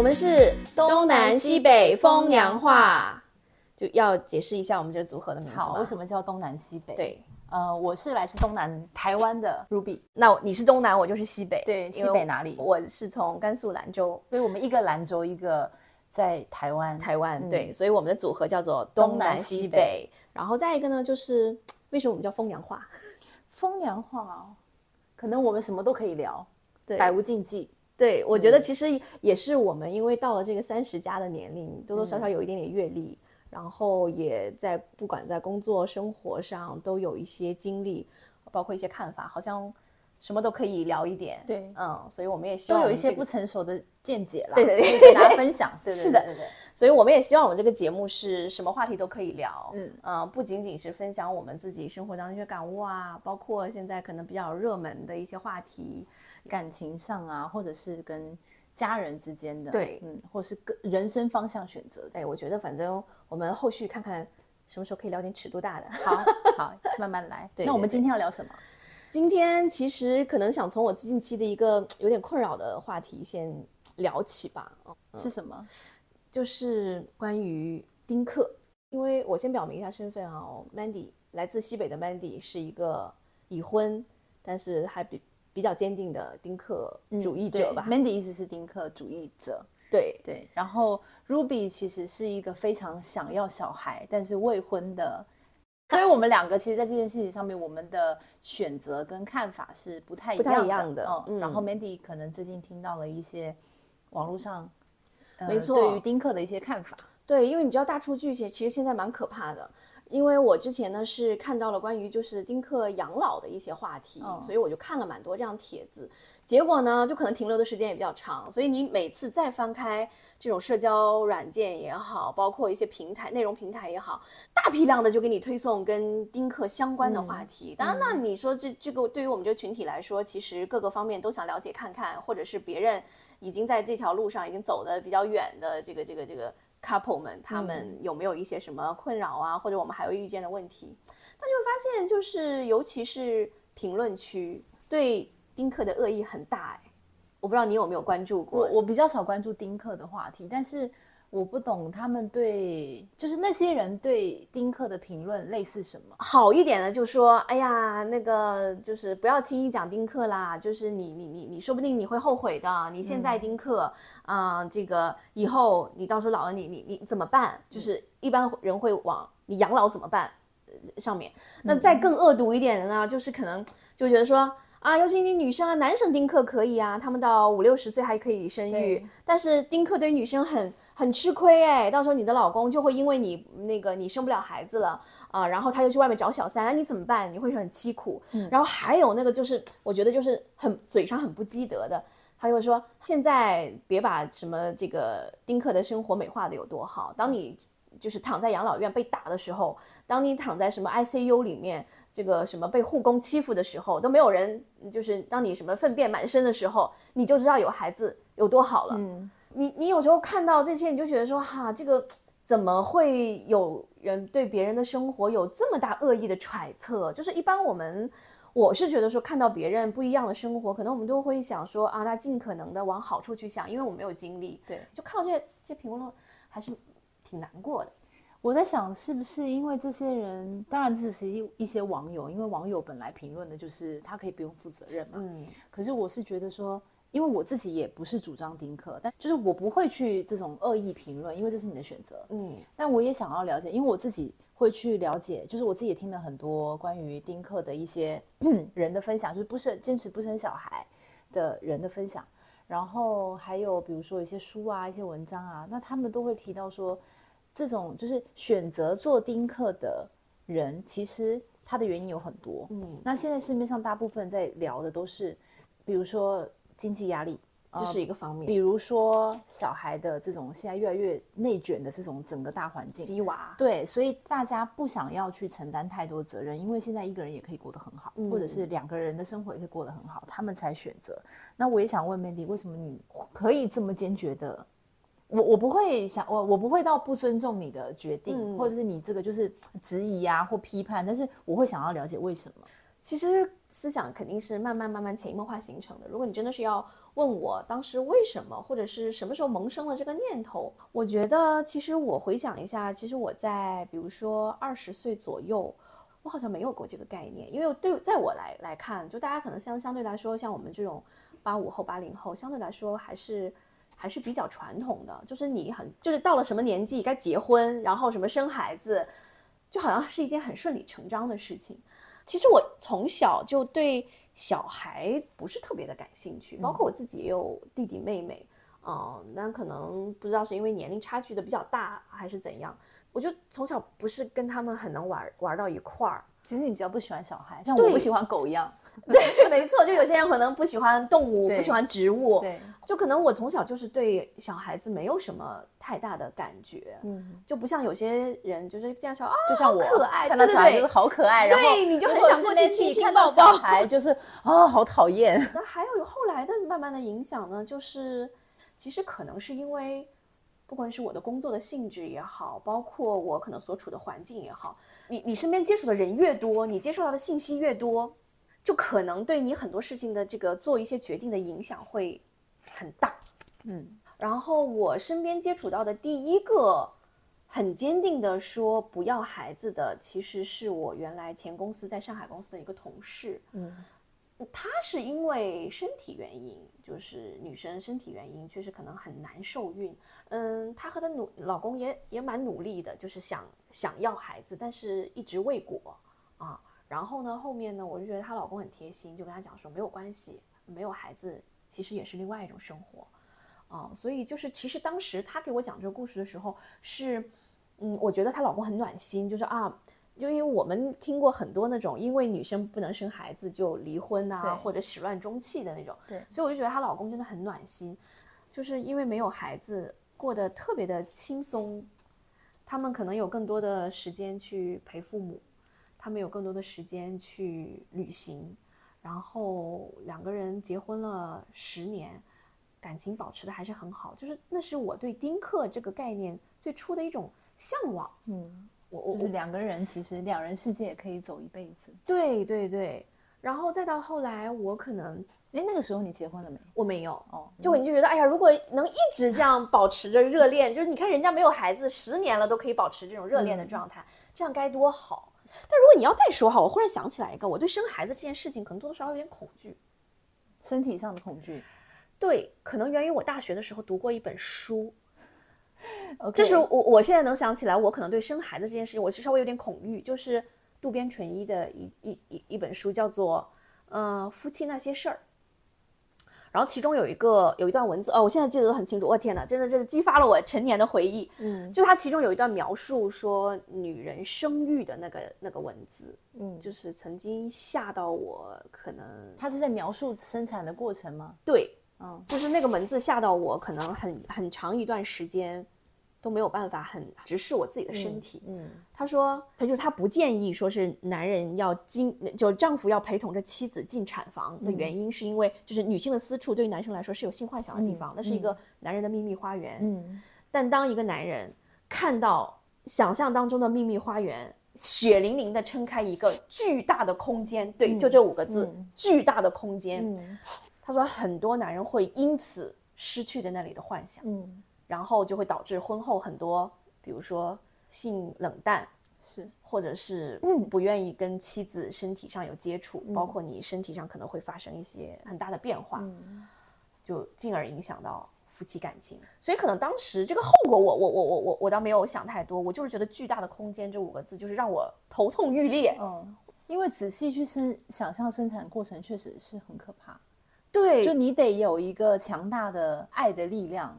我们是东南西北风凉话，就要解释一下我们这个组合的名字好，为？什么叫东南西北？，对，呃，我是来自东南台湾的 Ruby，那你是东南，我就是西北。对西北哪里我是从甘肃兰州，所以我们一个兰州，一个在台湾。台湾。嗯对，所以我们的组合叫做东东南南西西北。然后再一个呢，就是为什么我们叫风凉话？风凉话哦，可能我们什么都可以聊，对，百无禁忌。对，我觉得其实也是我们，因为到了这个三十加的年龄，多多少少有一点点阅历，然后也在不管在工作、生活上都有一些经历，包括一些看法，好像什么都可以聊一点。对嗯，所以我们也希都望我们这个有一些不成熟的见解啦，对对跟 大家分享。对对是的对所以我们也希望我们这个节目是什么话题都可以聊，嗯呃，不仅仅是分享我们自己生活当中一些感悟啊，包括现在可能比较热门的一些话题，感情上啊，或者是跟家人之间的，对嗯，或是个人生方向选择的。哎，我觉得反正我们后续看看什么时候可以聊点尺度大的。好好，慢慢来。对对那我们今天要聊什么？今天其实可能想从我近期的一个有点困扰的话题先聊起吧，哦是什么？就是关于丁克。因为我先表明一下身份啊、哦、，Mandy 来自西北的 Mandy 是一个已婚，但是还比比较坚定的丁克主义者吧。嗯 Mandy 一直是丁克主义者，对对。然后 Ruby 其实是一个非常想要小孩，但是未婚的，所以我们两个其实，在这件事情上面，我们的选择跟看法是不太一不太样的。一样的嗯。嗯然后 Mandy 可能最近听到了一些网络上，呃没错对于丁克的一些看法。对，因为你知道大数据其实其实现在蛮可怕的。因为我之前呢是看到了关于就是丁克养老的一些话题，哦所以我就看了蛮多这样帖子。结果呢，就可能停留的时间也比较长，所以你每次再翻开这种社交软件也好，包括一些平台、内容平台也好，大批量的就给你推送跟丁克相关的话题。当然，那你说这这个对于我们这个群体来说，其实各个方面都想了解看看，或者是别人已经在这条路上已经走的比较远的这个这个这个 couple 们，他们有没有一些什么困扰啊，或者我们还会遇见的问题？那就会发现，就是尤其是评论区对丁克的恶意很大哎、我不知道你有没有关注过我？我比较少关注丁克的话题，但是我不懂他们对，就是那些人对丁克的评论类似什么？好一点的就说，哎呀，那个就是不要轻易讲丁克啦，就是你你你你说不定你会后悔的。你现在丁克啊、这个以后你到时候老了你你你怎么办？就是一般人会往你养老怎么办呃上面。那再更恶毒一点的呢，就是可能就觉得说。啊，尤其你女生啊，男生丁克可以啊，他们到五六十岁还可以生育，但是丁克对女生很很吃亏哎，到时候你的老公就会因为你那个你生不了孩子了啊、然后他又去外面找小三，那你怎么办？你会很凄苦。然后还有那个就是，我觉得就是很嘴上很不积德的，他又说现在别把什么这个丁克的生活美化的有多好，当你就是躺在养老院被打的时候，当你躺在什么 ICU 里面，这个什么被护工欺负的时候，都没有人，就是当你什么粪便满身的时候，你就知道有孩子有多好了。嗯，你你有时候看到这些，你就觉得说哈，这个怎么会有人对别人的生活有这么大恶意的揣测？就是一般我们。我是觉得说，看到别人不一样的生活，可能我们都会想说啊，那尽可能的往好处去想，因为我们没有经历。对，就看到这些这些评论，还是挺难过的。我在想是不是因为这些人，当然只是一一些网友，因为网友本来评论的就是他可以不用负责任嘛。嗯，可是我是觉得说，因为我自己也不是主张丁克，但就是我不会去这种恶意评论，因为这是你的选择。嗯，但我也想要了解，因为我自己会去了解，就是我自己也听了很多关于丁克的一些 人的分享，就是不是坚持不生小孩的人的分享，然后还有比如说一些书啊、一些文章啊，那他们都会提到说，这种就是选择做丁克的人，其实他的原因有很多。嗯，那现在市面上大部分在聊的都是，比如说经济压力，这是一个方面。比如说小孩的这种现在越来越内卷的这种整个大环境，鸡娃，对，所以大家不想要去承担太多责任，因为现在一个人也可以过得很好，或者是两个人的生活也可以过得很好，他们才选择。那我也想问 Mandy，为什么你可以这么坚决的？我我不会想我我不会到不尊重你的决定，嗯或者是你这个就是质疑啊或批判，但是我会想要了解为什么。其实思想肯定是慢慢慢慢潜移默化形成的。如果你真的是要问我当时为什么，或者是什么时候萌生了这个念头，我觉得其实我回想一下，其实我在比如说二十岁左右，我好像没有过这个概念，因为对在我来来看，就大家可能相相对来说，像我们这种八五后、八零后，相对来说还是还是比较传统的，就是你很就是到了什么年纪该结婚，然后什么生孩子，就好像是一件很顺理成章的事情。其实我从小就对小孩不是特别的感兴趣，包括我自己也有弟弟妹妹，嗯，那可能不知道是因为年龄差距的比较大还是怎样，我就从小不是跟他们很能玩玩到一块儿。其实你比较不喜欢小孩，像我不喜欢狗一样。对，没错，就有些人可能不喜欢动物，不喜欢植物，对，就可能我从小就是对小孩子没有什么太大的感觉，嗯，就不像有些人就是这样说啊，就像我可爱，看到小孩就是好可爱，然后对，你就很想过去亲亲抱抱。小孩就是 啊，好讨厌。那还有后来的慢慢的影响呢，就是其实可能是因为，不管是我的工作的性质也好，包括我可能所处的环境也好，你你身边接触的人越多，你接受到的信息越多。就可能对你很多事情的这个做一些决定的影响会很大，嗯。然后我身边接触到的第一个很坚定的说不要孩子的，其实是我原来前公司在上海公司的一个同事，嗯。她是因为身体原因，就是女生身体原因，确实可能很难受孕，嗯。她和她努老公也也蛮努力的，就是想想要孩子，但是一直未果啊。然后呢，后面呢，我就觉得她老公很贴心，就跟她讲说没有关系，没有孩子其实也是另外一种生活，啊，所以就是其实当时她给我讲这个故事的时候是，嗯，我觉得她老公很暖心，就是啊，就因为我们听过很多那种因为女生不能生孩子就离婚啊，或者始乱终弃的那种，对，所以我就觉得她老公真的很暖心，就是因为没有孩子过得特别的轻松，他们可能有更多的时间去陪父母。他们有更多的时间去旅行，然后两个人结婚了十年，感情保持的还是很好。就是那是我对丁克这个概念最初的一种向往。嗯，我我就是两个人，其实两人世界也可以走一辈子。对对对，然后再到后来，我可能哎，那个时候你结婚了没？我没有哦，就你就觉得哎呀，如果能一直这样保持着热恋，就是你看人家没有孩子十年了都可以保持这种热恋的状态，这样该多好。但如果你要再说哈，我忽然想起来一个，我对生孩子这件事情可能多多少少有点恐惧，身体上的恐惧。对，可能源于我大学的时候读过一本书，就是我我现在能想起来，我可能对生孩子这件事情，我是稍微有点恐惧，就是渡边淳一的一一一一本书，叫做《嗯夫妻那些事儿》。然后其中有一个有一段文字哦，我现在记得都很清楚。我天哪，真的，这是激发了我成年的回忆。嗯，就它其中有一段描述说女人生育的那个那个文字，嗯，就是曾经吓到我。可能他是在描述生产的过程吗？对，嗯，就是那个文字吓到我，可能很很长一段时间。都没有办法很直视我自己的身体。嗯，他说，他就是他不建议说是男人要经，就丈夫要陪同着妻子进产房的原因，是因为就是女性的私处对于男生来说是有性幻想的地方，那是一个男人的秘密花园。嗯，但当一个男人看到想象当中的秘密花园血淋淋的撑开一个巨大的空间，对，就这五个字，巨大的空间。他说很多男人会因此失去的那里的幻想。嗯。然后就会导致婚后很多，比如说性冷淡，是，或者是不愿意跟妻子身体上有接触，包括你身体上可能会发生一些很大的变化，就进而影响到夫妻感情。所以可能当时这个后果，我我我我我我倒没有想太多，我就是觉得巨大的空间这五个字就是让我头痛欲裂。嗯，因为仔细去生想象生产过程确实是很可怕。对，就你得有一个强大的爱的力量。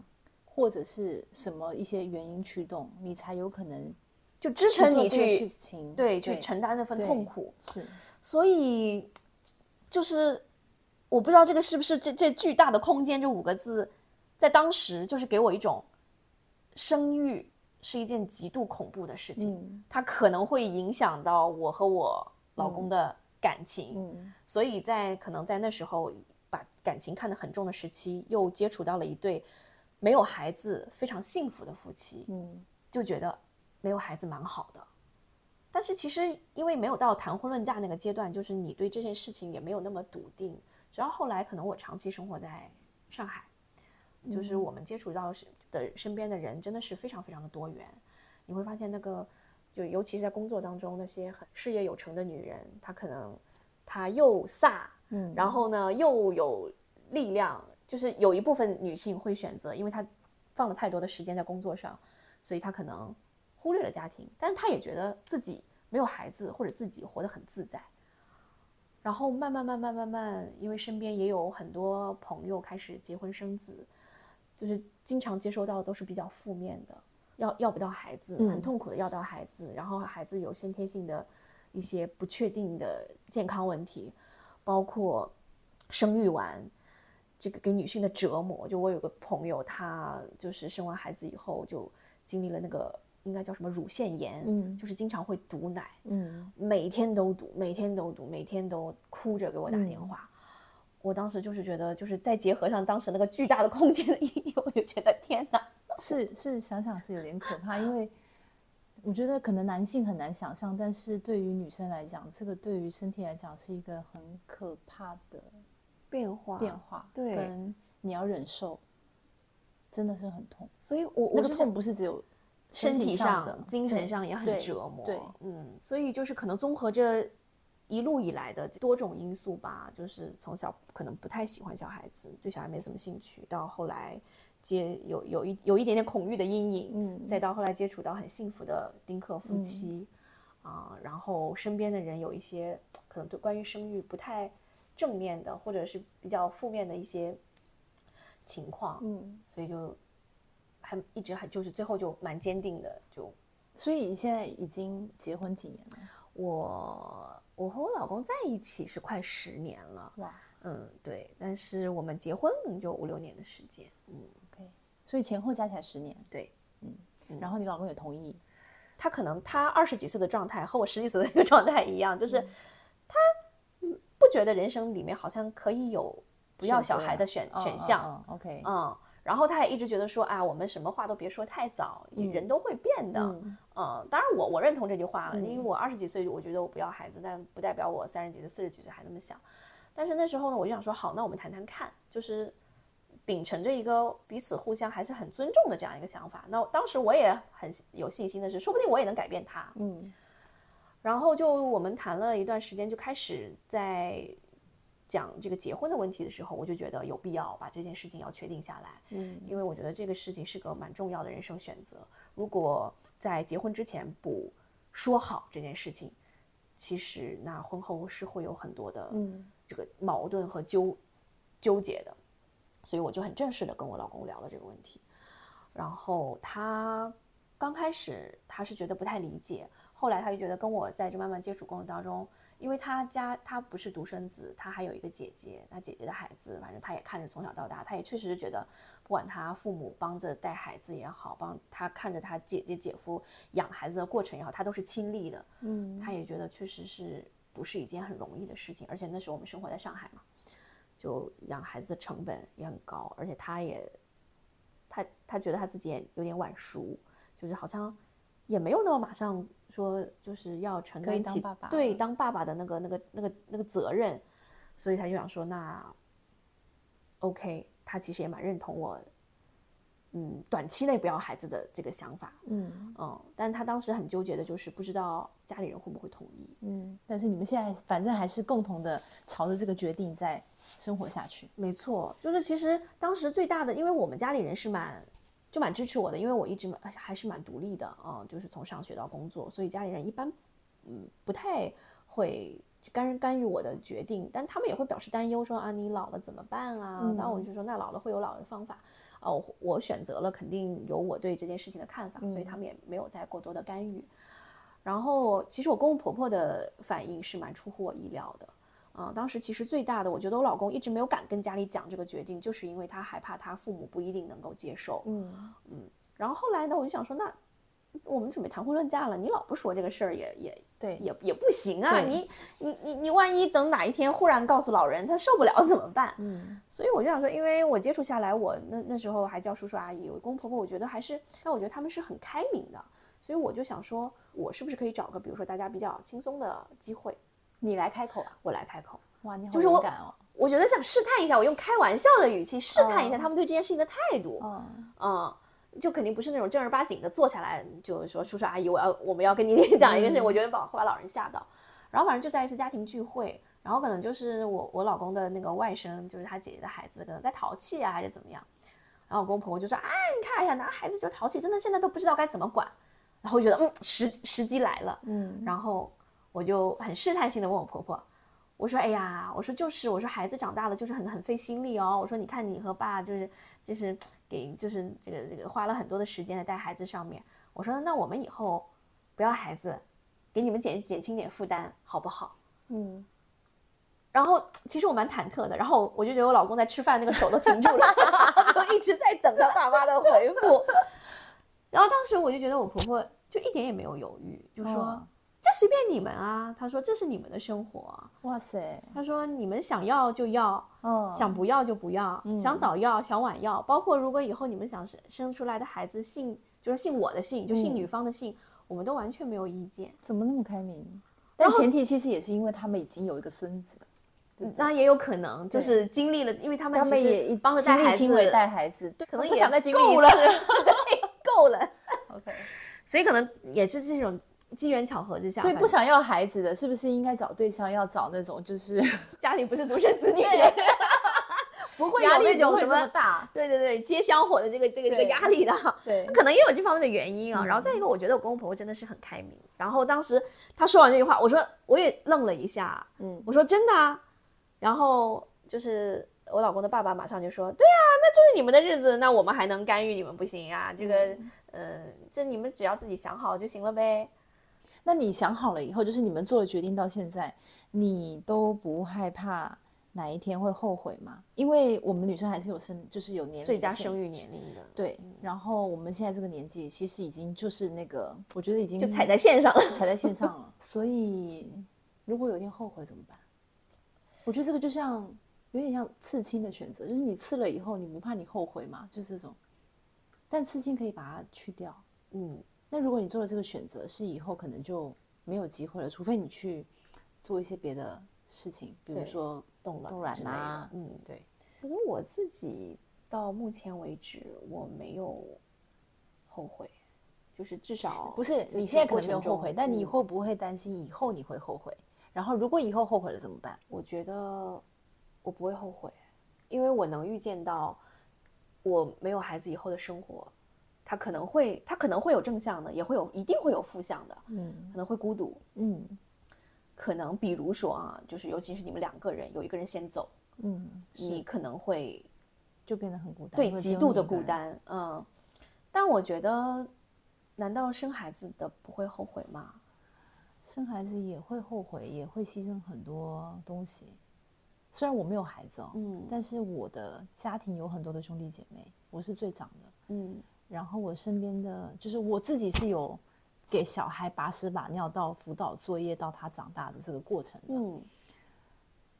或者是什么一些原因驱动，你才有可能就支撑你去对去承担那份痛苦。是，所以就是我不知道这个是不是这这巨大的空间这五个字，在当时就是给我一种生育是一件极度恐怖的事情，它可能会影响到我和我老公的感情。嗯，所以在可能在那时候把感情看得很重的时期，又接触到了一对。没有孩子非常幸福的夫妻，嗯，就觉得没有孩子蛮好的，但是其实因为没有到谈婚论嫁那个阶段，就是你对这件事情也没有那么笃定。直到后来，可能我长期生活在上海，就是我们接触到的身边的人真的是非常非常的多元。你会发现那个，就尤其是在工作当中，那些很事业有成的女人，她可能她又飒，嗯，然后呢又有力量，就是有一部分女性会选择，因为她放了太多的时间在工作上，所以她可能。忽略了家庭，但是她也觉得自己没有孩子，或者自己活得很自在。然后慢慢慢慢慢慢，因为身边也有很多朋友开始结婚生子，就是经常接收到的都是比较负面的，要要不到孩子，很痛苦的要到孩子，然后孩子有先天性的一些不确定的健康问题，包括生育完这个给女性的折磨。就我有个朋友，她就是生完孩子以后就经历了那个。应该叫什么乳腺炎？嗯，就是经常会堵奶，嗯，每天都堵，每天都堵，每天都哭着给我打电话。我当时就是觉得，就是再结合上当时那个巨大的空间的意义，我就觉得天哪，是是，想想是有点可怕。因为我觉得可能男性很难想象，但是对于女生来讲，这个对于身体来讲是一个很可怕的变化，变化，对，跟你要忍受，真的是很痛。所以，我那个痛不是只有。身体上、精神上也很折磨，对，嗯，所以就是可能综合这一路以来的多种因素吧，就是从小可能不太喜欢小孩子，对小孩没什么兴趣，到后来接有有一有一点点恐惧的阴影，嗯，再到后来接触到很幸福的丁克夫妻，啊，然后身边的人有一些可能对关于生育不太正面的，或者是比较负面的一些情况，嗯，所以就。还一直还就是最后就蛮坚定的，就，所以你现在已经结婚几年了？我我和我老公在一起是快十年了，哇，嗯，对，但是我们结婚就五六年的时间，嗯，OK，所以前后加起来十年，对，嗯，然后你老公也同意，他可能他二十几岁的状态和我十几岁的一个状态一样，就是他不觉得人生里面好像可以有不要小孩的选选项，OK，嗯。然后他也一直觉得说，啊，我们什么话都别说太早，人都会变的。嗯，当然我我认同这句话，因为我二十几岁，我觉得我不要孩子，但不代表我三十几岁、四十几岁还那么想。但是那时候呢，我就想说，好，那我们谈谈看，就是秉承着一个彼此互相还是很尊重的这样一个想法。那当时我也很有信心的是，说不定我也能改变他。嗯，然后就我们谈了一段时间，就开始在。讲这个结婚的问题的时候，我就觉得有必要把这件事情要确定下来。嗯，因为我觉得这个事情是个蛮重要的人生选择。如果在结婚之前不说好这件事情，其实那婚后是会有很多的嗯这个矛盾和纠纠结的。所以我就很正式的跟我老公聊了这个问题。然后他刚开始他是觉得不太理解，后来他就觉得跟我在这慢慢接触过程当中。因为他家他不是独生子，他还有一个姐姐，他姐姐的孩子，反正他也看着从小到大，他也确实是觉得，不管他父母帮着带孩子也好，帮他看着他姐姐姐夫养孩子的过程也好，他都是亲历的，嗯，他也觉得确实是不是一件很容易的事情，而且那时候我们生活在上海嘛，就养孩子的成本也很高，而且他也，他他觉得他自己也有点晚熟，就是好像也没有那么马上。说就是要承担起对当爸爸的那个那个那个那个责任，所以他就想说那，OK，他其实也蛮认同我，嗯，短期内不要孩子的这个想法，嗯嗯，但他当时很纠结的就是不知道家里人会不会同意，嗯，但是你们现在反正还是共同的朝着这个决定在生活下去，没错，就是其实当时最大的，因为我们家里人是蛮。就蛮支持我的，因为我一直蛮还是蛮独立的啊，就是从上学到工作，所以家里人一般嗯不太会干干预我的决定，但他们也会表示担忧，说啊你老了怎么办啊？然后我就说那老了会有老的方法啊，我我选择了肯定有我对这件事情的看法，所以他们也没有再过多的干预。然后其实我公公婆婆的反应是蛮出乎我意料的。啊，当时其实最大的，我觉得我老公一直没有敢跟家里讲这个决定，就是因为他害怕他父母不一定能够接受。嗯嗯。然后后来呢，我就想说，那我们准备谈婚论嫁了，你老不说这个事儿也也对，也也不行啊！你你你你万一等哪一天忽然告诉老人他受不了怎么办？嗯所以我就想说，因为我接触下来，我那那时候还叫叔叔阿姨，我公公婆婆，我觉得还是，但我觉得他们是很开明的，所以我就想说，我是不是可以找个比如说大家比较轻松的机会，你来开口啊！我来开口。哇，你好就是我勇敢哦。我觉得想试探一下，我用开玩笑的语气试探一下哦他们对这件事情的态度。嗯嗯，就肯定不是那种正儿八经的坐下来就是说叔叔阿姨，我要我们要跟你 讲一个事情，我觉得把会把老人吓到。然后反正就在一次家庭聚会，然后可能就是我我老公的那个外甥，就是他姐姐的孩子，可能在淘气啊还是怎么样。然后我公婆婆就说：“哎，你看，哎呀，男孩子就淘气，真的现在都不知道该怎么管。”然后我就觉得，嗯，时时机来了。嗯，然后我就很试探性的问我婆婆，我说：“哎呀，我说就是，我说孩子长大了就是很很费心力哦。我说你看你和爸就是就是给就是这个这个花了很多的时间在带孩子上面。我说那我们以后不要孩子，给你们减减轻点负担好不好？嗯，然后其实我蛮忐忑的，然后我就觉得我老公在吃饭那个手都停住了，就一直在等他爸妈的回复。然后当时我就觉得我婆婆就一点也没有犹豫，就说。哦这随便你们啊，他说这是你们的生活。啊，哇塞，他说你们想要就要，哦，想不要就不要，嗯。想早要想晚要，包括如果以后你们想生生出来的孩子姓就是姓我的姓，就姓嗯。女方的姓，我们都完全没有意见。怎么那么开明？但前提其实也是因为他们已经有一个孙子那也有可能就是经历了，因为他们他其们也一实帮着带孩子，带孩子，对，可能也不想再经历够了，对，够了。OK，所以可能也是这种机缘巧合之下，所以不想要孩子的，是不是应该找对象要找那种就是 家里不是独生子女，不会有那种什么么。大？对对对，接香火的这个这个这个压力的，对，可能也有这方面的原因啊。然后再一个，我觉得我公公婆婆真的是很开明。然后当时他说完这句话，我说我也愣了一下，嗯，我说真的啊。然后就是我老公的爸爸马上就说，对啊，那就是你们的日子，那我们还能干预你们不行啊、这个，呃，这你们只要自己想好就行了呗。那你想好了以后，就是你们做了决定到现在，你都不害怕哪一天会后悔吗？因为我们女生还是有生，就是有年龄最佳生育年龄的，对，然后我们现在这个年纪，其实已经就是那个，我觉得已经就踩在线上了。踩在线上了。所以，如果有一天后悔怎么办？我觉得这个就像有点像刺青的选择，就是你刺了以后，你不怕你后悔吗？就是这种，但刺青可以把它去掉。嗯，那如果你做了这个选择，是以后可能就没有机会了，除非你去做一些别的事情，比如说冻卵冻卵之类的啊，嗯，对，可能我自己到目前为止，我没有后悔，就是至少不是你现在可能没有后悔，但你嗯会不会担心以后你会后悔？然后如果以后后悔了怎么办？我觉得我不会后悔，因为我能预见到我没有孩子以后的生活，他可能会，他可能会有正向的，也会有，一定会有负向的，嗯可能会孤独，嗯可能比如说啊，就是尤其是你们两个人，有一个人先走，嗯，你可能会就变得很孤单，对极度的。孤单，嗯，但我觉得，难道生孩子的不会后悔吗？生孩子也会后悔，也会牺牲很多东西。虽然我没有孩子哦，嗯但是我的家庭有很多的兄弟姐妹，我是最长的。嗯然后我身边的，就是我自己是有给小孩把屎把尿到辅导作业到他长大的这个过程的。嗯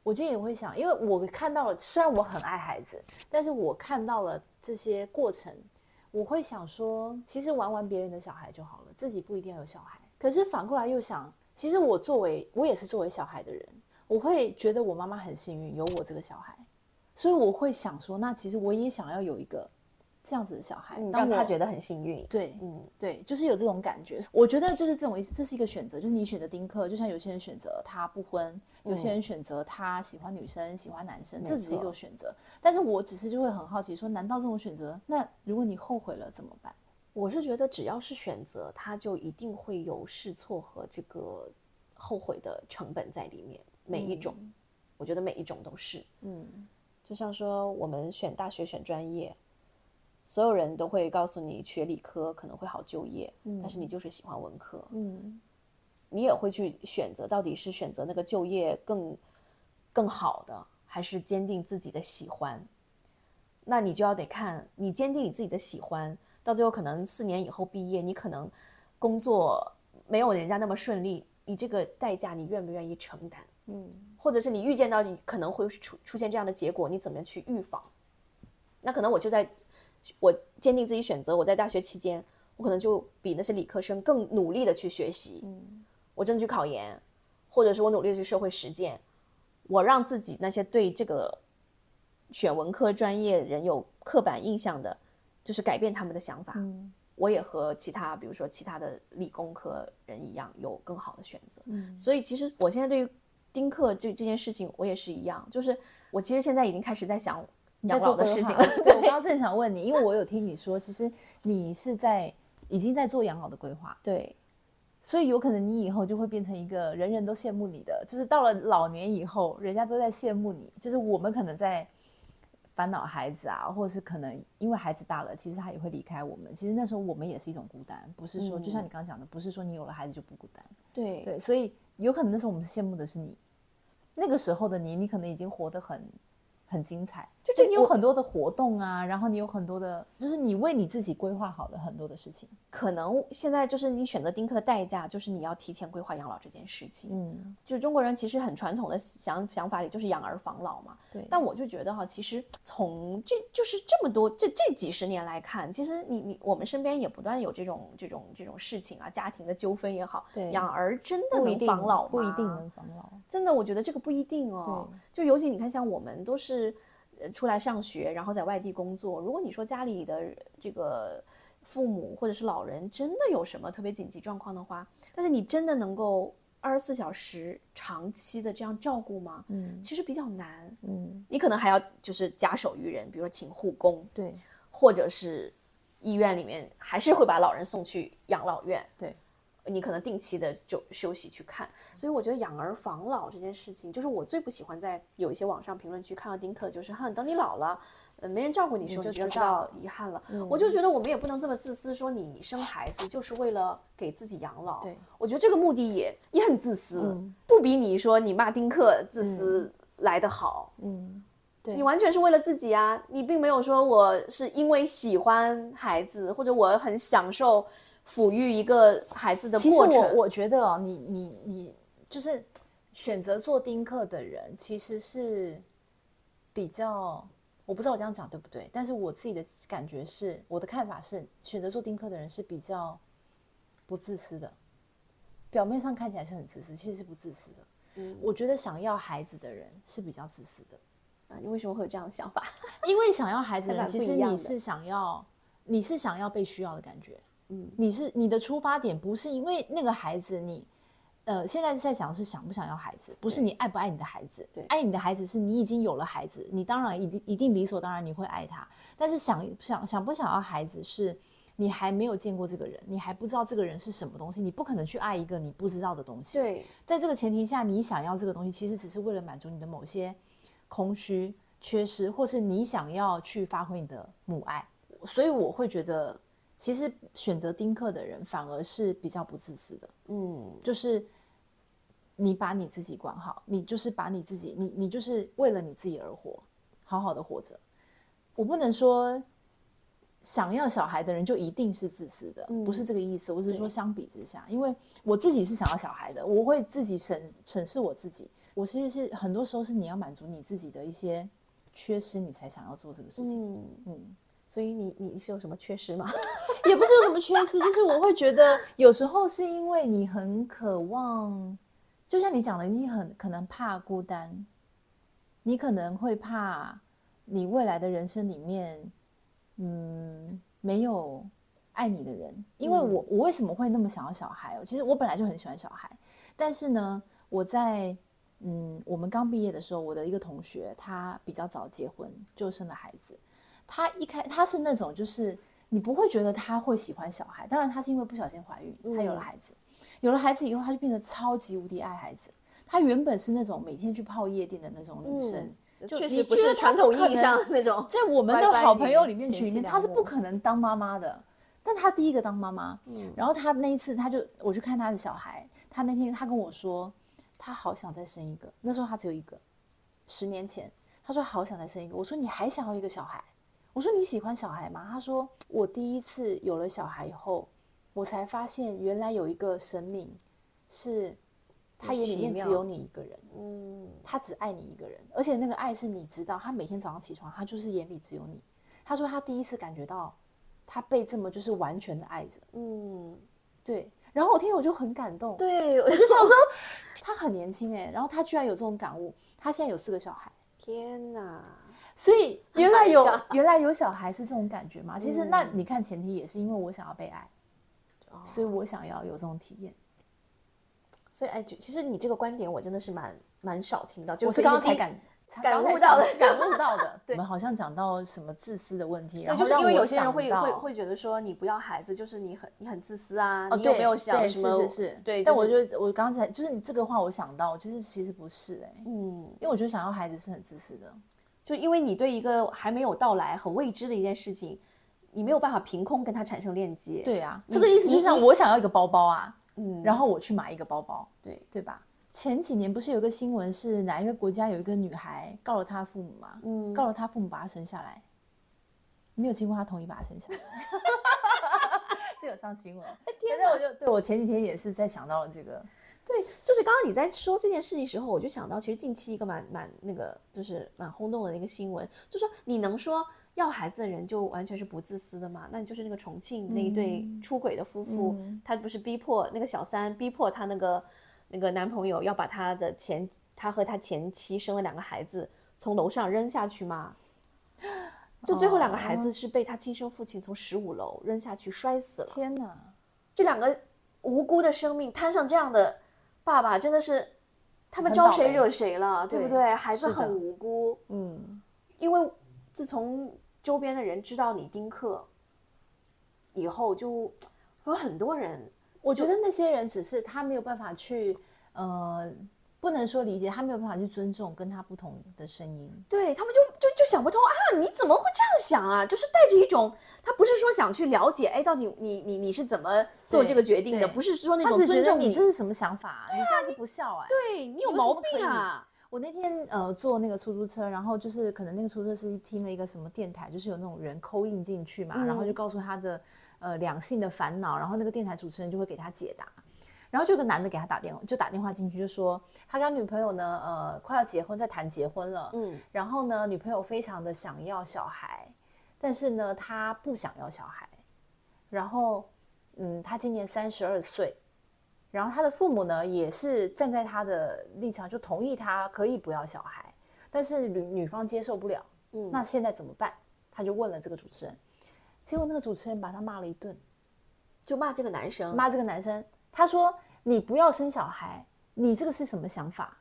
我今天也会想，因为我看到了，虽然我很爱孩子，但是我看到了这些过程，我会想说，其实玩玩别人的小孩就好了，自己不一定要有小孩。可是反过来又想，其实我作为我也是作为小孩的人，我会觉得我妈妈很幸运有我这个小孩，所以我会想说，那其实我也想要有一个这样子的小孩，嗯，让他觉得很幸运。对，嗯对，就是有这种感觉。我觉得就是这种意思，这是一个选择，就是你选择丁克，就像有些人选择他不婚，有些人选择他喜欢女生、喜欢男生，这只是一种选择。但是我只是就会很好奇说，难道这种选择，那如果你后悔了怎么办？我是觉得只要是选择，它就一定会有试错和这个后悔的成本在里面。每一种，我觉得每一种都是。嗯就像说我们选大学选专业，所有人都会告诉你学理科可能会好就业，但是你就是喜欢文科，嗯你也会去选择到底是选择那个就业更更好的，还是坚定自己的喜欢。那你就要得看你坚定你自己的喜欢，到最后可能四年以后毕业，你可能工作没有人家那么顺利，你这个代价你愿不愿意承担？嗯，或者是你预见到你可能会出出现这样的结果，你怎么样去预防？那可能我就在我坚定自己选择，我在大学期间，我可能就比那些理科生更努力的去学习，嗯，我真的去考研，或者是我努力的去社会实践，我让自己那些对这个选文科专业人有刻板印象的，就是改变他们的想法。嗯，我也和其他，比如说其他的理工科人一样，有更好的选择。嗯，所以其实我现在对于丁克这这件事情，我也是一样，就是我其实现在已经开始在想。养老的事情，对我刚刚正想问你，因为我有听你说，其实你是在已经在做养老的规划，对，所以有可能你以后就会变成一个人人都羡慕你的，就是到了老年以后，人家都在羡慕你，就是我们可能在烦恼孩子啊，或者是可能因为孩子大了，其实他也会离开我们，其实那时候我们也是一种孤单，不是说就像你刚刚讲的，不是说你有了孩子就不孤单，对。对，所以有可能那时候我们羡慕的是你，那个时候的你，你可能已经活得很。很精彩，就是你有很多的活动啊，然后你有很多的，就是你为你自己规划好了很多的事情。可能现在就是你选择丁克的代价，就是你要提前规划养老这件事情。嗯，就是中国人其实很传统的想想法里就是养儿防老嘛。对。但我就觉得哈，其实从这就是这么多这这几十年来看，其实你你我们身边也不断有这种这种这种事情啊，家庭的纠纷也好，对，养儿真的能防老吗？不一定能防老。真的，我觉得这个不一定哦。就尤其你看，像我们都是。出来上学，然后在外地工作。如果你说家里的这个父母或者是老人真的有什么特别紧急状况的话，但是你真的能够二十四小时长期的这样照顾吗？嗯，其实比较难。嗯，你可能还要就是假手于人，比如说请护工，对，或者是医院里面还是会把老人送去养老院，对。你可能定期的就休息去看，所以我觉得养儿防老这件事情，就是我最不喜欢在有一些网上评论区看到丁克，就是哈，等你老了，呃，没人照顾你时候，你就知道遗憾了。我就觉得我们也不能这么自私，说你生孩子就是为了给自己养老。对，我觉得这个目的也也很自私，不比你说你骂丁克自私来得好。嗯，对，你完全是为了自己啊，你并没有说我是因为喜欢孩子，或者我很享受。抚育一个孩子的过程，我我觉得哦，你你你就是选择做丁克的人，其实是比较，我不知道我这样讲对不对，但是我自己的感觉是，我的看法是，选择做丁克的人是比较不自私的，表面上看起来是很自私，其实是不自私的。嗯，我觉得想要孩子的人是比较自私的啊。你为什么会有这样的想法？因为想要孩子的 人，其实你是想要，你是想要被需要的感觉。嗯，你是你的出发点不是因为那个孩子，你，呃，现在在想是想不想要孩子，不是你爱不爱你的孩子。对，爱你的孩子是你已经有了孩子，你当然一定一定理所当然你会爱他。但是想想想不想要孩子，是你还没有见过这个人，你还不知道这个人是什么东西，你不可能去爱一个你不知道的东西。对，在这个前提下，你想要这个东西，其实只是为了满足你的某些空虚、缺失，或是你想要去发挥你的母爱。所以我会觉得。其实选择丁克的人反而是比较不自私的，嗯，就是你把你自己管好，你就是把你自己，你你就是为了你自己而活，好好的活着。我不能说想要小孩的人就一定是自私的，不是这个意思。我只是说相比之下，因为我自己是想要小孩的，我会自己审审视我自己。我其实是很多时候是你要满足你自己的一些缺失，你才想要做这个事情。嗯嗯。所以你你是有什么缺失吗？也不是有什么缺失，就是我会觉得有时候是因为你很渴望，就像你讲的，你很可能怕孤单，你可能会怕你未来的人生里面，嗯，没有爱你的人。因为我我为什么会那么想要小孩哦？其实我本来就很喜欢小孩，但是呢，我在嗯，我们刚毕业的时候，我的一个同学他比较早结婚，就生了孩子。他一开，他是那种，就是你不会觉得他会喜欢小孩。当然，他是因为不小心怀孕，他有了孩子。有了孩子以后，他就变得超级无敌爱孩子。他原本是那种每天去泡夜店的那种女生，确实不是传统意义上那种。在我们的好朋友里面群里面，他是不可能当妈妈的。但他第一个当妈妈，嗯然后他那一次，他就我去看他的小孩，他那天他跟我说，他好想再生一个。那时候他只有一个，十年前他说好想再生一个。我说你还想要一个小孩？我说你喜欢小孩吗？他说我第一次有了小孩以后，我才发现原来有一个神明是他眼里面只有你一个人，嗯，他只爱你一个人，而且那个爱是你知道，他每天早上起床，他就是眼里只有你。他说他第一次感觉到他被这么就是完全的爱着，嗯，对。然后我听了我就很感动，对，我我就想说他很年轻哎，然后他居然有这种感悟，他现在有四个小孩。天哪，所以原来有 Oh 原来有小孩是这种感觉吗？其实那嗯你看前提也是因为我想要被爱，所以我想要有这种体验。所以哎，就其实你这个观点我真的是蛮蛮少听到，就我是刚刚才感才感悟到的 感悟到的。对，我们好像讲到什么自私的问题，然后，就是后因为有些人会会会觉得说你不要孩子，就是你很你很自私啊，哦，你有没有想对什么？是是是，对，但我就是觉得我刚刚才就是你这个话，我想到其实其实不是哎、嗯，因为我觉得想要孩子是很自私的。就因为你对一个还没有到来、很未知的一件事情，你没有办法凭空跟它产生链接。，对啊，这个意思就像我想要一个包包啊，嗯，然后我去买一个包包，对，对吧？前几年不是有个新闻是哪一个国家有一个女孩告了她父母嘛？嗯告了她父母把她生下来，没有经过她同意把她生下来，这有上新闻。反正我就对我前几天也是在想到了这个，对，就是刚刚你在说这件事情的时候，我就想到，其实近期一个蛮蛮那个，就是蛮轰动的一个新闻，就说你能说要孩子的人就完全是不自私的吗？那你就是那个重庆那一对出轨的夫妇，嗯他不是逼迫那个小三逼迫他那个那个男朋友要把他的前他和他前妻生了两个孩子从楼上扔下去吗？就最后两个孩子是被他亲生父亲从十五楼扔下去摔死了。天哪！这两个无辜的生命摊上这样的爸爸，真的是他们招谁惹谁了，对不对对？孩子很无辜，嗯，因为自从周边的人知道你丁克以后，就有很多人我觉得那些人只是他没有办法去，呃，不能说理解，他没有办法去尊重跟他不同的声音。对他们就就就想不通啊，你怎么会这样想啊？就是带着一种，他不是说想去了解，哎，到底你你你是怎么做这个决定的？不是说那种尊重你这是什么想法、啊？你这样子不孝哎、对你有毛病啊！我那天呃坐那个出租车，然后就是可能那个出租车司机听了一个什么电台，就是有那种人扣印进去嘛，然后就告诉他的呃两性的烦恼，然后那个电台主持人就会给他解答。然后就有个男的给他打电话，就打电话进去就说他跟他女朋友呢呃快要结婚，在谈结婚了，嗯，然后呢女朋友非常的想要小孩，但是呢他不想要小孩，然后嗯他今年三十二岁，然后他的父母呢，也是站在他的立场，就同意他可以不要小孩，但是女女方接受不了。嗯。那现在怎么办？他就问了这个主持人，结果那个主持人把他骂了一顿，就骂这个男生，骂这个男生，他说：“你不要生小孩，你这个是什么想法？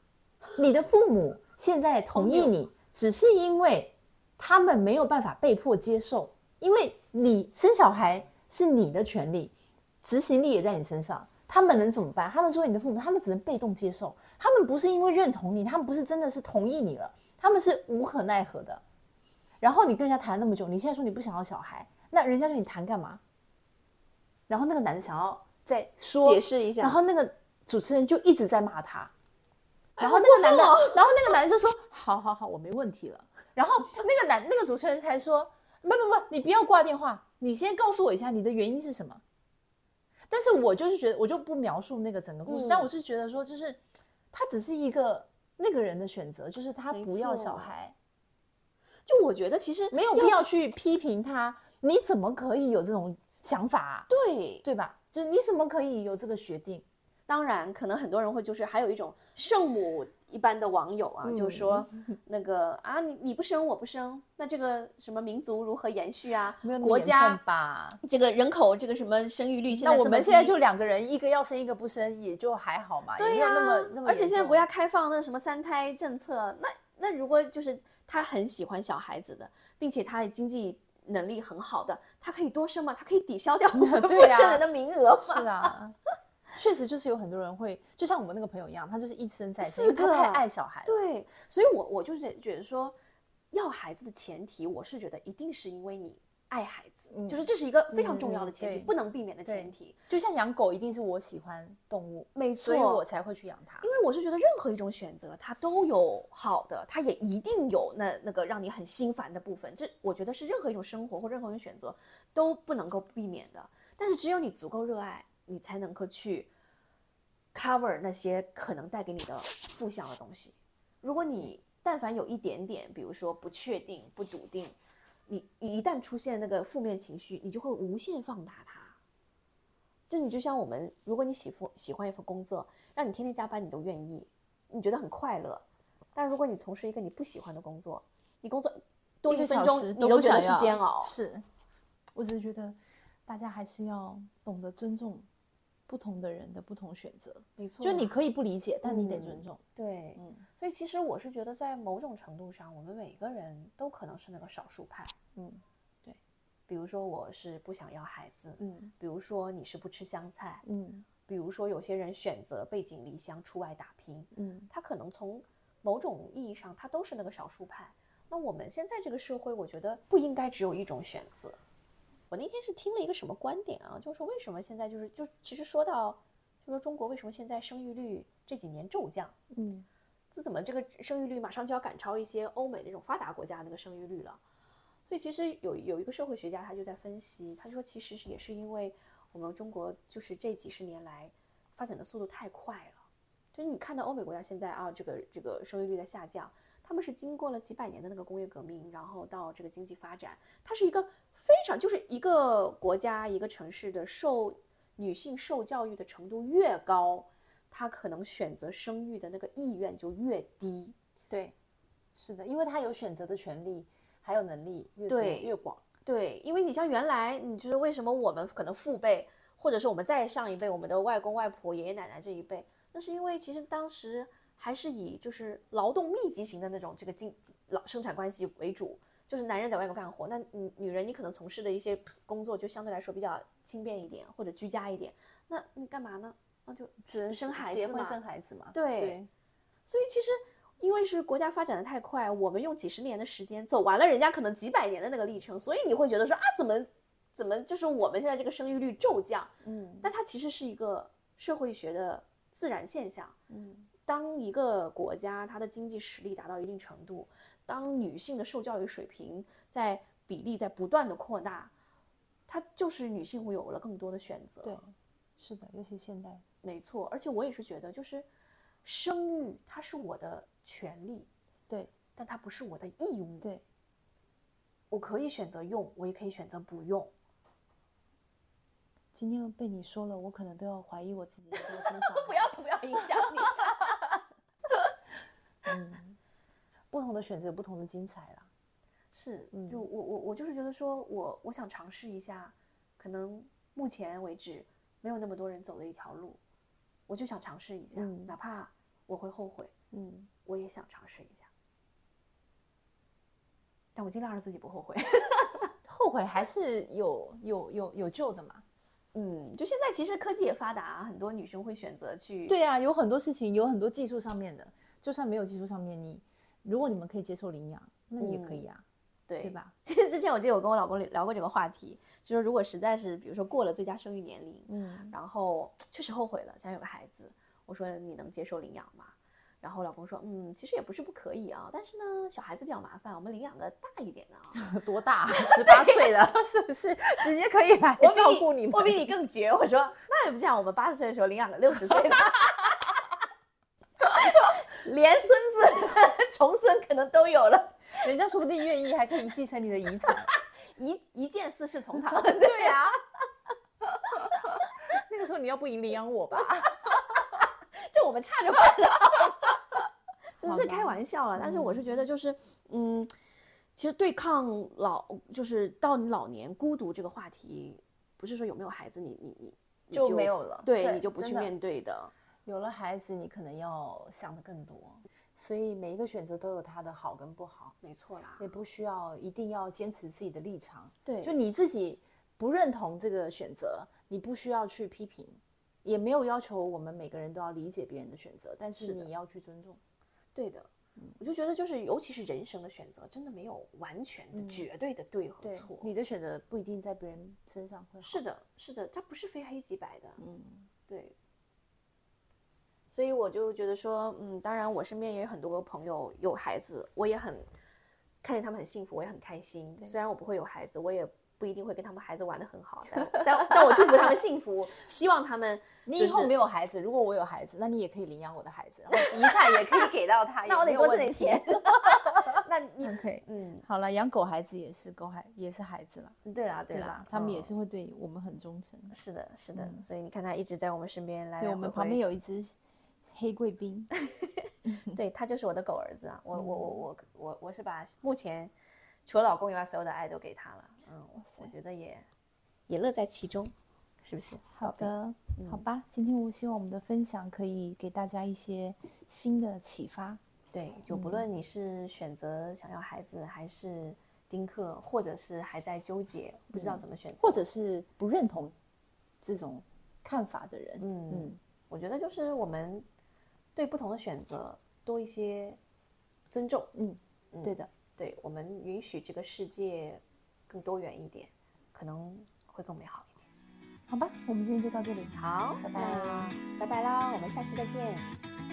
你的父母现在同意你，只是因为他们没有办法被迫接受，因为你生小孩是你的权利，执行力也在你身上。他们能怎么办？他们作为你的父母，他们只能被动接受。他们不是因为认同你，他们不是真的是同意你了，他们是无可奈何的。然后你跟人家谈了那么久，你现在说你不想要小孩，那人家跟你谈干嘛？然后那个男的想要再说解释一下然后那个主持人就一直在骂他，然后那个男的，然后那个男的就说：“好好好，我没问题了。”然后那个男那个主持人才说：“不不不，你不要挂电话，你先告诉我一下你的原因是什么。”但是我就是觉得，我就不描述那个整个故事，嗯但我是觉得说，就是他只是一个那个人的选择，就是他不要小孩，就我觉得其实没有必要去批评他，你怎么可以有这种想法、啊？对，对吧？就是你怎么可以有这个决定？当然，可能很多人会就是还有一种圣母一般的网友啊，就说 那个啊，你你不生我不生，那这个什么民族如何延续啊？没有国家重吧？这个人口这个什么生育率现在这么低们现在就两个人，一个要生一个不生，也就还好嘛，也没有对呀、那么那么而且现在国家开放那什么三胎政策，那那如果就是他很喜欢小孩子的，并且他的经济能力很好的，他可以多生嘛，他可以抵消掉我们不对呀。生人的名额嘛。是啊，确实就是有很多人会，就像我们那个朋友一样，他就是一生在生，四个他太爱小孩。对，所以我我就是觉得说，要孩子的前提，我是觉得一定是因为你爱孩子，就是这是一个非常重要的嗯前提，对不能避免的前提。就像养狗，一定是我喜欢动物，没错，所以我才会去养它。因为我是觉得任何一种选择，它都有好的，它也一定有那那个让你很心烦的部分。这我觉得是任何一种生活或任何一种选择都不能够避免的。但是只有你足够热爱，你才能够去 cover 那些可能带给你的负向的东西。如果你但凡有一点点，比如说不确定、不笃定，你你一旦出现那个负面情绪，你就会无限放大它。就你就像我们，如果你喜欢喜欢一份工作，让你天天加班，你都愿意，你觉得很快乐。但如果你从事一个你不喜欢的工作，你工作多一分钟你都觉得是煎熬。是，我只是觉得大家还是要懂得尊重不同的人的不同选择。没错就你可以不理解，但你得嗯尊重。对，嗯所以其实我是觉得，在某种程度上，我们每个人都可能是那个少数派。嗯对比如说，我是不想要孩子，嗯比如说你是不吃香菜，嗯比如说有些人选择背井离乡出外打拼，嗯他可能从某种意义上，他都是那个少数派。那我们现在这个社会，我觉得不应该只有一种选择。我那天是听了一个什么观点啊，就是说为什么现在就是就其实说到，就说中国为什么现在生育率这几年骤降，嗯这怎么这个生育率马上就要赶超一些欧美那种发达国家那个生育率了？所以其实有有一个社会学家他就在分析，他就说其实是也是因为我们中国就是这几十年来发展的速度太快了。就是你看到欧美国家现在啊，这个这个生育率在下降，他们是经过了几百年的那个工业革命，然后到这个经济发展，它是一个非常就是一个国家一个城市的受女性受教育的程度越高，她可能选择生育的那个意愿就越低。对，是的，因为她有选择的权利，还有能力越多对越广。对，因为你像原来，你就是为什么我们可能父辈，或者是我们再上一辈，我们的外公外婆、爷爷奶奶这一辈，那是因为其实当时还是以就是劳动密集型的那种这个经劳生产关系为主，就是男人在外面干活，那女女人你可能从事的一些工作就相对来说比较轻便一点或者居家一点，那你干嘛呢？那就只能生孩子嘛结婚生孩子嘛。对对，所以其实因为是国家发展的太快，我们用几十年的时间走完了人家可能几百年的那个历程，所以你会觉得说啊，怎么怎么就是我们现在这个生育率骤降？嗯但它其实是一个社会学的自然现象。嗯当一个国家它的经济实力达到一定程度，当女性的受教育水平在比例在不断的扩大，它就是女性会有了更多的选择。对，是的，尤其现代。没错，而且我也是觉得，就是生育它是我的权利，对但它不是我的义务。对，我可以选择用，我也可以选择不用。今天被你说了，我可能都要怀疑我自己有没有生小孩。不要不要影响你。嗯，不同的选择有不同的精彩啦。是，嗯就我我我就是觉得说我我想尝试一下，可能目前为止没有那么多人走的一条路，我就想尝试一下，嗯哪怕我会后悔，嗯，我也想尝试一下。但我尽量让自己不后悔。后悔还是有有有有救的嘛。嗯，就现在其实科技也发达，很多女生会选择去对啊，有很多事情，有很多技术上面的，就算没有技术上面，你如果你们可以接受领养，那也可以啊，对对？吧？其实之前我记得我跟我老公聊过这个话题，就是如果实在是比如说过了最佳生育年龄，嗯，然后确实后悔了，想有个孩子，我说你能接受领养吗？然后老公说，嗯，其实也不是不可以啊，但是呢，小孩子比较麻烦，我们领养个大一点的啊。多大？十八岁的，是不是直接可以来照顾你们？我比你更绝。我说，那也不像我们八十岁的时候领养个六十岁的，连孙子、重孙可能都有了，人家说不定愿意，还可以继承你的遗产。一一件四世同堂。对呀、那个时候你要不领养我吧？就我们差着办了，就好吧是开玩笑了。但是我是觉得，就是嗯，其实对抗老，就是到你老年孤独这个话题，不是说有没有孩子，你你你你就没有了对对你就不去面对的。有了孩子，你可能要想的更多，所以每一个选择都有它的好跟不好，没错啦，也不需要一定要坚持自己的立场。对，就你自己不认同这个选择，你不需要去批评，也没有要求我们每个人都要理解别人的选择，但是你要去尊重。对的。我就觉得，就是尤其是人生的选择，真的没有完全的、绝对的对和对错。你的选择不一定在别人身上会好。是的，是的，它不是非黑即白的。嗯，对，所以我就觉得说，嗯，当然我身边也有很多朋友有孩子，我也很看见他们很幸福，我也很开心。虽然我不会有孩子，我也不一定会跟他们孩子玩的很好，但但但我祝福他们幸福，希望他们 你以后没有孩子，如果我有孩子，那你也可以领养我的孩子，然后遗产也可以给到他，那我得多挣点钱。那你 OK，嗯，好了，养狗孩子也是狗孩也是孩子了，对啦对啦，？他们也嗯是会对我们很忠诚。是的，是的，所以你看他一直在我们身边来来对，我们旁边有一只黑贵宾，对他就是我的狗儿子啊，我我我我我我是把目前除了老公以外所有的爱都给他了，嗯，我觉得也也乐在其中，是不是？好的，好吧，今天我希望我们的分享可以给大家一些新的启发。对，就不论你是选择想要孩子，还是丁克，或者是还在纠结不知道怎么选择，或者是不认同这种看法的人，嗯嗯，我觉得就是我们对不同的选择多一些尊重，嗯，对的，对我们允许这个世界更多元一点，可能会更美好一点。好吧，我们今天就到这里，好，拜拜那拜拜啦，我们下期再见。